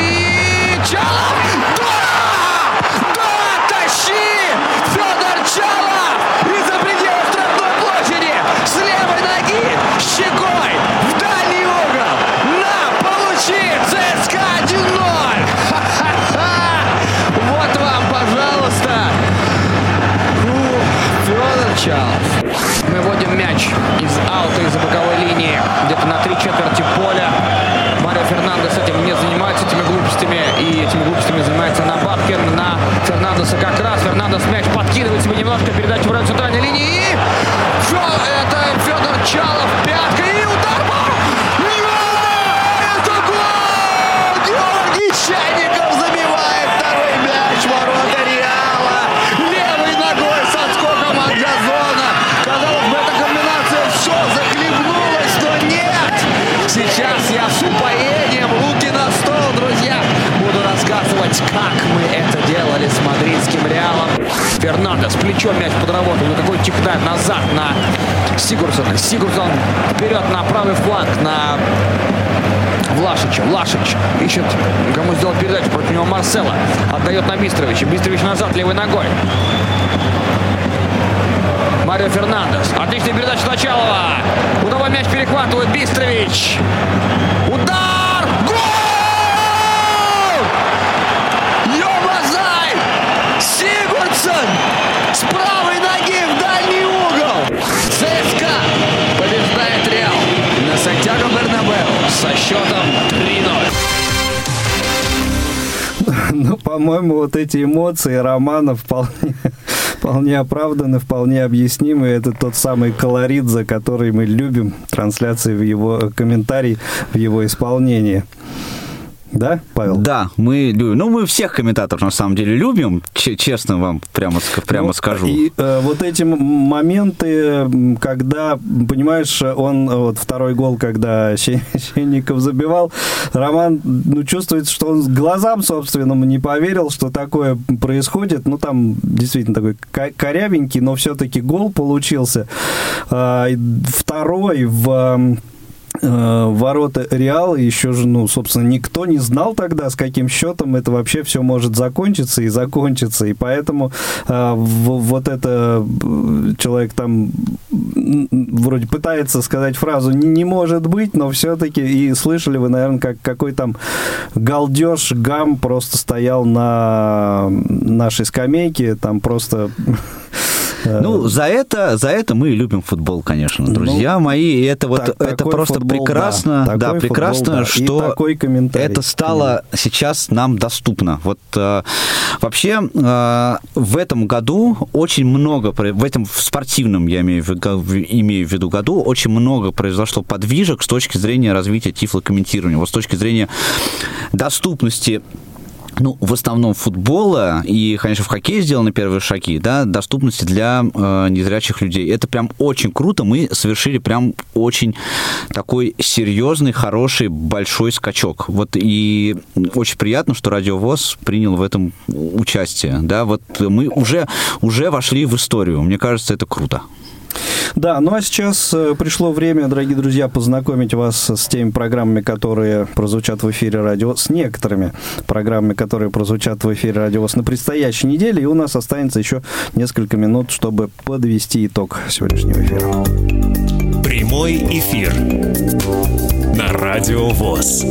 [SPEAKER 5] Ищет, кому сделать передачу против него Марсела. Отдает на Бистровича. Бистрович назад левой ногой.
[SPEAKER 3] Марио Фернандес. Отличная передача Началова. Удовой мяч перехватывает Бистрович. Удар!
[SPEAKER 1] По-моему, вот эти эмоции Романа вполне <laughs> вполне оправданы, вполне объяснимы. Это тот самый колорит, за который мы любим трансляции в его комментарий в его исполнении. Да, Павел?
[SPEAKER 2] Да, мы любим. Ну, мы всех комментаторов на самом деле любим, честно вам прямо, прямо ну, скажу.
[SPEAKER 1] И э, вот эти моменты, когда, понимаешь, он, вот второй гол, когда <laughs> Щенников забивал, Роман, ну, чувствуется, что он глазам собственным не поверил, что такое происходит. Ну, там действительно такой корявенький, но все-таки гол получился. Э, второй в Э, ворота Реала еще же, ну, собственно, никто не знал тогда, с каким счетом это вообще все может закончиться и закончиться. И поэтому э, вот это э, человек там вроде пытается сказать фразу «не, не может быть», но все-таки, и слышали вы, наверное, как, какой там галдеж, гам просто стоял на нашей скамейке, там просто
[SPEAKER 2] ну, за это, за это мы любим футбол, конечно, ну, друзья ну, мои. Это вот, так, это просто футбол, прекрасно, да, да прекрасно, футбол, да. что такой это стало mm. сейчас нам доступно. Вот э, вообще э, в этом году очень много, в этом в спортивном, я имею в, имею в виду году, очень много произошло подвижек с точки зрения развития тифлокомментирования, вот с точки зрения доступности ну, в основном футбола и, конечно, в хоккее сделаны первые шаги, да, доступности для э, незрячих людей. Это прям очень круто. Мы совершили прям очень такой серьезный, хороший, большой скачок. Вот и очень приятно, что Радиовоз принял в этом участие, да, вот мы уже, уже вошли в историю. Мне кажется, это круто.
[SPEAKER 1] Да, ну а сейчас э, пришло время, дорогие друзья, познакомить вас с теми программами, которые прозвучат в эфире радио, с некоторыми программами, которые прозвучат в эфире радио на предстоящей неделе. И у нас останется еще несколько минут, чтобы подвести итог сегодняшнего эфира.
[SPEAKER 4] Прямой эфир на Радио ВОЗ.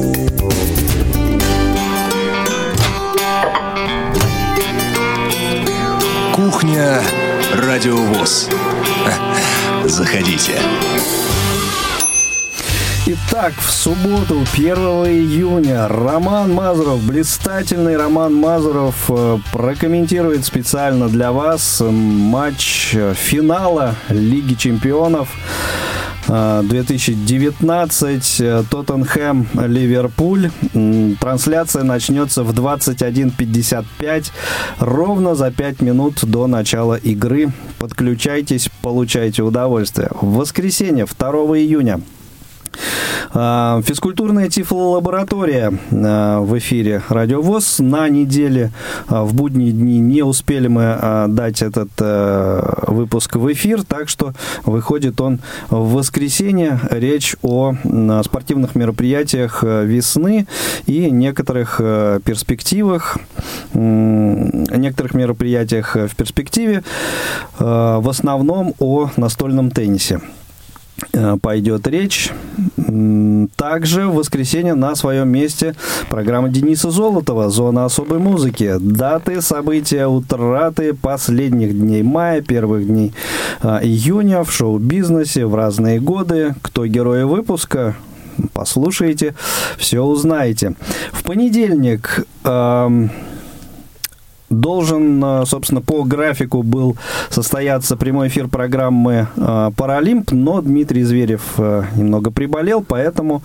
[SPEAKER 6] Кухня Радиовоз. Заходите.
[SPEAKER 1] Итак, в субботу, 1 июня, Роман Мазуров, блистательный Роман Мазуров э, прокомментирует специально для вас матч финала Лиги чемпионов 2019 э, Тоттенхэм Ливерпуль. Трансляция начнется в 21.55 ровно за 5 минут до начала игры. Подключайтесь, получайте удовольствие. В воскресенье 2 июня физкультурная тифлолаборатория а, в эфире Радио ВОЗ. На неделе а, в будние дни не успели мы дать этот выпуск в эфир, так что выходит он в воскресенье. Речь о спортивных мероприятиях весны и некоторых перспективах, некоторых мероприятиях в перспективе, в основном о настольном теннисе. Э, пойдет речь. Также в воскресенье на своем месте программа Дениса Золотова «Зона особой музыки». Даты, события, утраты последних дней мая, первых дней э, июня в шоу-бизнесе в разные годы. Кто герои выпуска? Послушайте, все узнаете. В понедельник... Эм, должен, э, собственно, по графику был состояться прямой эфир программы э, «Паралимп», но Дмитрий Зверев э, немного приболел, поэтому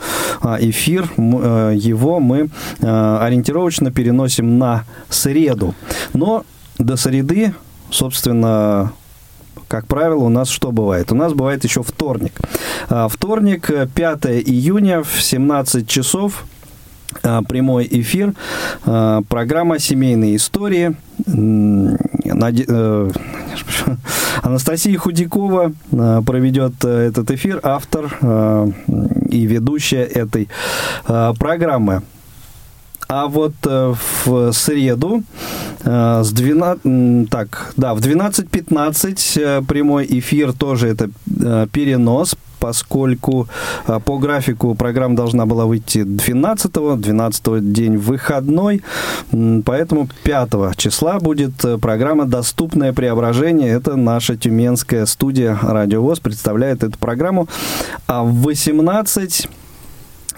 [SPEAKER 1] эфир его мы ориентировочно переносим на среду. Но до среды, собственно, как правило, у нас что бывает? У нас бывает еще вторник. Вторник, 5 июня в 17 часов прямой эфир. Э, программа «Семейные истории». Э, <laughs> Анастасия Худякова проведет этот эфир, автор и ведущая этой программы. А вот э, в среду э, с 12, так, да, в 12.15 э, прямой эфир тоже это перенос, поскольку по графику программа должна была выйти 12-го, 12 день выходной, поэтому 5 числа будет программа «Доступное преображение». Это наша тюменская студия «Радио ВОЗ» представляет эту программу. А в 18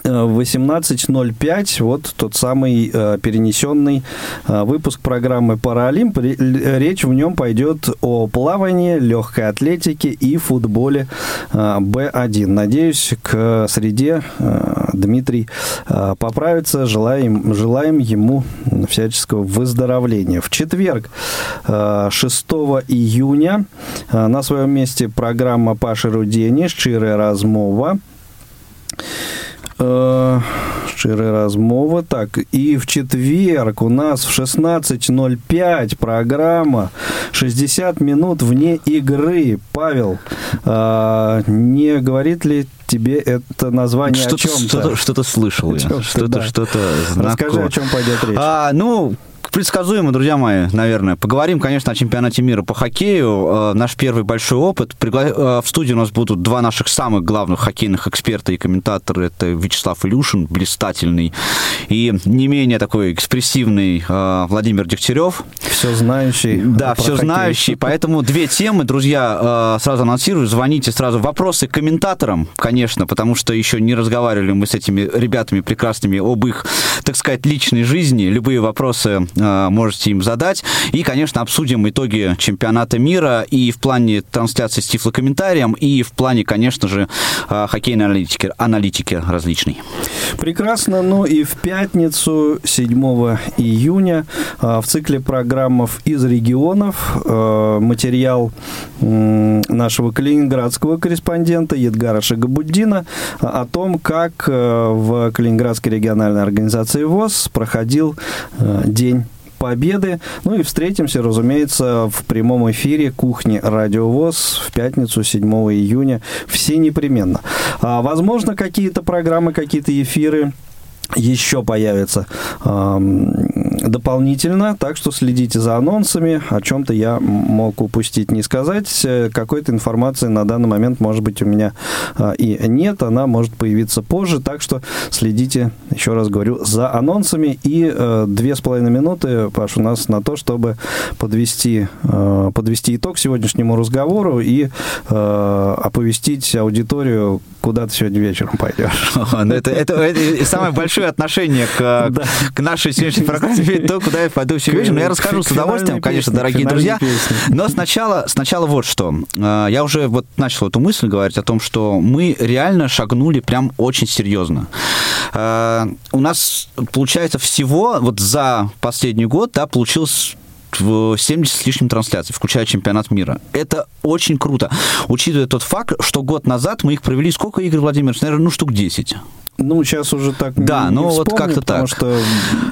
[SPEAKER 1] 18.05, вот тот самый э, перенесенный э, выпуск программы «Паралимп». Речь в нем пойдет о плавании, легкой атлетике и футболе э, Б1. Надеюсь, к среде э, Дмитрий э, поправится. Желаем, желаем ему всяческого выздоровления. В четверг, э, 6 июня, э, на своем месте программа Паши Рудени «Щирая размова». Щирая размова. Так, и в четверг у нас в 16.05 программа 60 минут вне игры. Павел, э, не говорит ли тебе это название что-то, о чем-то?
[SPEAKER 2] Что-то, что-то слышал я. Что-то, да. что-то знакомое.
[SPEAKER 1] Расскажи, о чем пойдет речь.
[SPEAKER 2] А, ну, предсказуемо, друзья мои, наверное. Поговорим, конечно, о чемпионате мира по хоккею. Э, наш первый большой опыт. Э, в студии у нас будут два наших самых главных хоккейных эксперта и комментатора. Это Вячеслав Илюшин, блистательный, и не менее такой экспрессивный э, Владимир Дегтярев.
[SPEAKER 1] Все знающий.
[SPEAKER 2] Да, все хоккей. знающий. Поэтому две темы, друзья, сразу анонсирую. Звоните сразу. Вопросы комментаторам, конечно, потому что еще не разговаривали мы с этими ребятами прекрасными об их, так сказать, личной жизни. Любые вопросы можете им задать. И, конечно, обсудим итоги чемпионата мира и в плане трансляции с тифлокомментарием, и в плане, конечно же, э, хоккейной аналитики, аналитики различной.
[SPEAKER 1] Прекрасно. Ну и в пятницу, 7 июня, э, в цикле программов из регионов материал нашего калининградского корреспондента Едгара Шагабуддина о том, как в Калининградской региональной организации ВОЗ проходил День Победы. Ну и встретимся, разумеется, в прямом эфире кухни Радио ВОЗ в пятницу 7 июня. Все непременно. А, возможно, какие-то программы, какие-то эфиры еще появится дополнительно, так что следите за анонсами. О чем-то я мог упустить, не сказать. Какой-то информации на данный момент, может быть, у меня а, и нет, она может появиться позже, так что следите, еще раз говорю, за анонсами. И э, две с половиной минуты, Паш, у нас на то, чтобы подвести, э, подвести итог сегодняшнему разговору и э, оповестить аудиторию, куда ты сегодня вечером пойдешь. <laughs>
[SPEAKER 2] Ну, это самое большое отношение к, да. к нашей сегодняшней программе, <laughs> то, куда я пойду сегодня вечером. Я расскажу с удовольствием, конечно, дорогие друзья. Но сначала, сначала вот что. А, я уже вот начал эту мысль говорить о том, что мы реально шагнули прям очень серьезно. А, у нас, получается, всего вот за последний год, да, получилось в 70 с лишним трансляций, включая чемпионат мира. Это очень круто, учитывая тот факт, что год назад мы их провели, сколько игр, Владимир? Наверное, ну, штук 10.
[SPEAKER 1] Ну, сейчас уже так
[SPEAKER 2] Да,
[SPEAKER 1] не,
[SPEAKER 2] ну не вот как-то так. Что...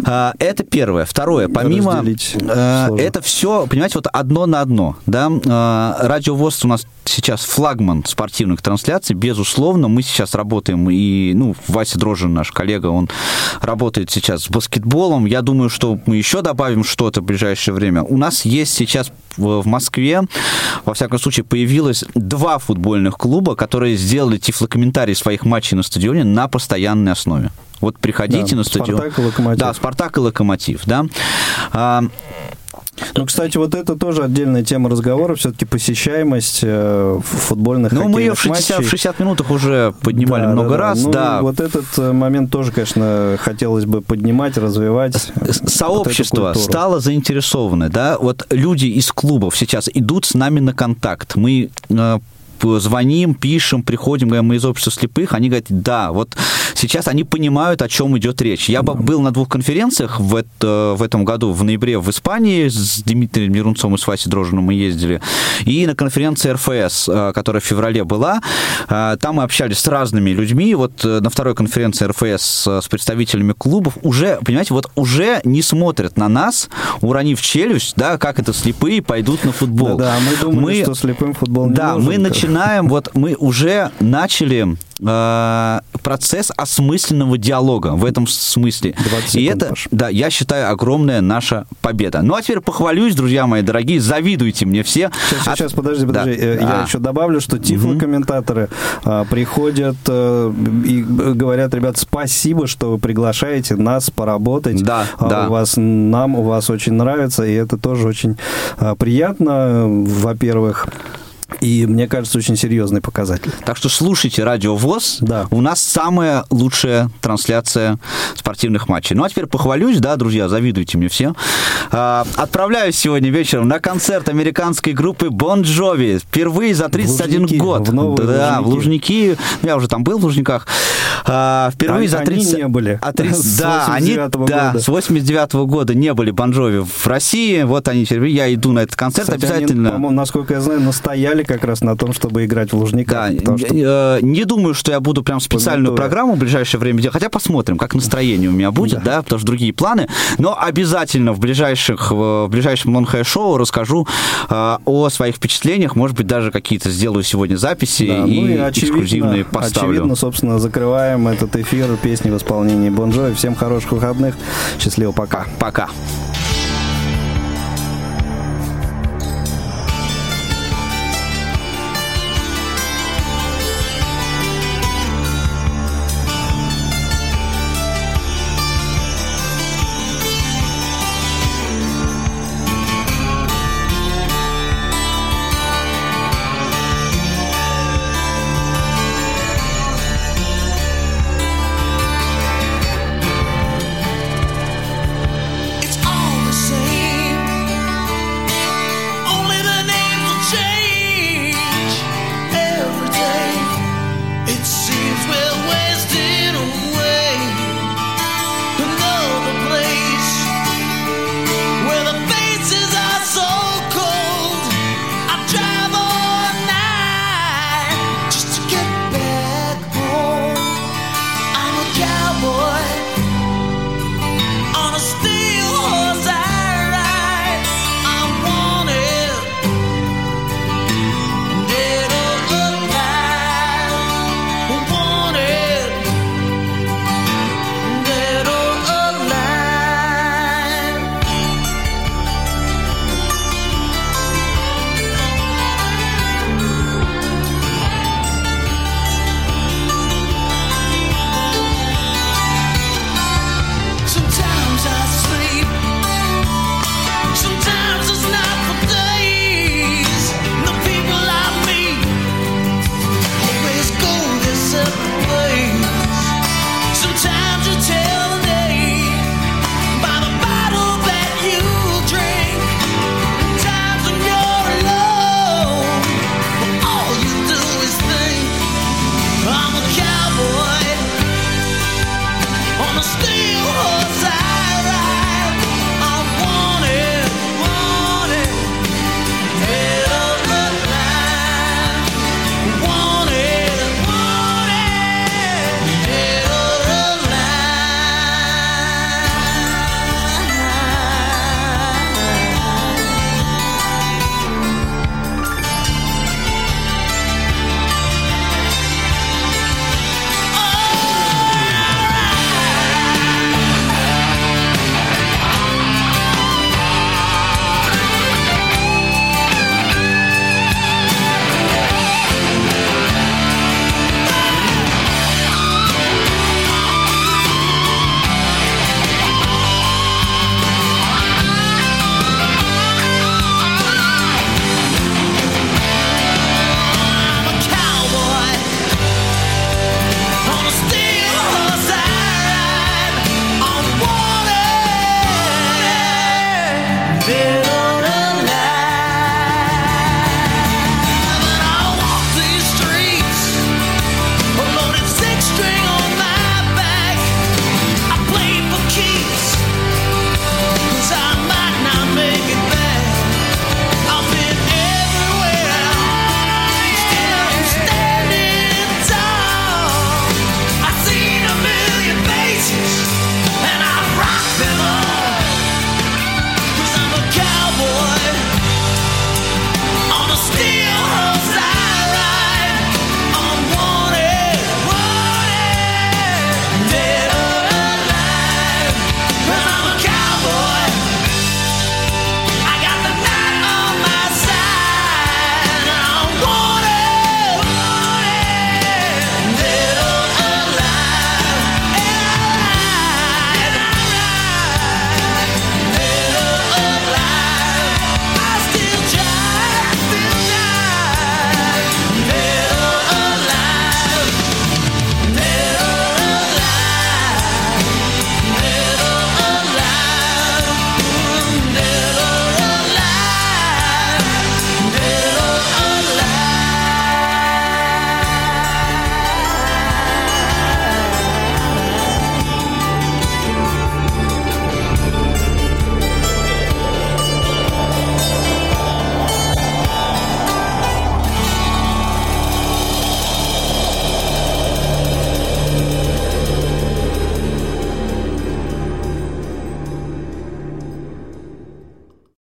[SPEAKER 2] А, это первое. Второе, помимо... А, это все, понимаете, вот одно на одно. Да? А, Радио ВОЗ у нас сейчас флагман спортивных трансляций, безусловно. Мы сейчас работаем, и, ну, Вася Дрожжин, наш коллега, он работает сейчас с баскетболом. Я думаю, что мы еще добавим что-то в ближайшее время. У нас есть сейчас в Москве, во всяком случае, появилось два футбольных клуба, которые сделали тифлокомментарий своих матчей на стадионе на постоянной основе. Вот приходите да, на стадион.
[SPEAKER 1] Спартак и Локомотив.
[SPEAKER 2] Да, Спартак и Локомотив, да.
[SPEAKER 1] Ну, кстати, вот это тоже отдельная тема разговора, все-таки посещаемость э, футбольных Ну,
[SPEAKER 2] мы ее в 60, в 60 минутах уже поднимали да, много да, раз, ну, да.
[SPEAKER 1] Вот этот э, момент тоже, конечно, хотелось бы поднимать, развивать.
[SPEAKER 2] Сообщество вот стало заинтересовано, да, вот люди из клубов сейчас идут с нами на контакт. Мы э, звоним, пишем, приходим, говорим, мы из общества слепых, они говорят, да, вот сейчас они понимают, о чем идет речь. Я был на двух конференциях в, это, в этом году, в ноябре в Испании, с Дмитрием Мирунцом и с Васей Дрожжиным мы ездили, и на конференции РФС, э, которая в феврале была, э, там мы общались с разными людьми, вот э, на второй конференции РФС с представителями клубов уже, понимаете, вот уже не смотрят на нас, уронив челюсть, да, как это слепые пойдут на футбол.
[SPEAKER 1] Да, да мы думали, мы, что слепым футбол не
[SPEAKER 2] Да,
[SPEAKER 1] нужен,
[SPEAKER 2] мы начинаем начинаем, вот мы уже начали э, процесс осмысленного диалога в этом смысле. И это, Паш. да, я считаю, огромная наша победа. Ну, а теперь похвалюсь, друзья мои дорогие, завидуйте мне все.
[SPEAKER 1] Сейчас, От... сейчас подожди, подожди. Да. Я а. еще добавлю, что тифлокомментаторы угу. приходят э, и говорят, ребят, спасибо, что вы приглашаете нас поработать.
[SPEAKER 2] Да, а, да.
[SPEAKER 1] У вас, нам у вас очень нравится, и это тоже очень а, приятно, во-первых. И мне кажется, очень серьезный показатель.
[SPEAKER 2] Так что слушайте Радио ВОЗ.
[SPEAKER 1] Да.
[SPEAKER 2] У нас самая лучшая трансляция спортивных матчей. Ну а теперь похвалюсь, да, друзья, завидуйте мне все. А, отправляюсь сегодня вечером на концерт американской группы Бон bon Джови. Впервые за 31
[SPEAKER 1] Лужники,
[SPEAKER 2] год.
[SPEAKER 1] В новые
[SPEAKER 2] да, в Лужники. Я уже там был в Лужниках. А, впервые
[SPEAKER 1] а,
[SPEAKER 2] за 30...
[SPEAKER 1] Они не были.
[SPEAKER 2] А 30... Да, они да, с 89 -го года не были Бон bon Джови в России. Вот они теперь. Я иду на этот концерт
[SPEAKER 1] Кстати,
[SPEAKER 2] обязательно.
[SPEAKER 1] Они, насколько я знаю, настояли как раз на том, чтобы играть в Лужниках.
[SPEAKER 2] Да, что... Э, не думаю, что я буду прям специальную Пометуя. программу в ближайшее время делать, хотя посмотрим, как настроение у меня будет, да, да потому что другие планы. Но обязательно в ближайших, в ближайшем лонхай-шоу расскажу э, о своих впечатлениях, может быть, даже какие-то сделаю сегодня записи да, и, ну и очевидно, эксклюзивные поставлю.
[SPEAKER 1] Очевидно, собственно, закрываем этот эфир песни в исполнении Бонжови. Всем хороших выходных. Счастливо, пока.
[SPEAKER 2] Пока.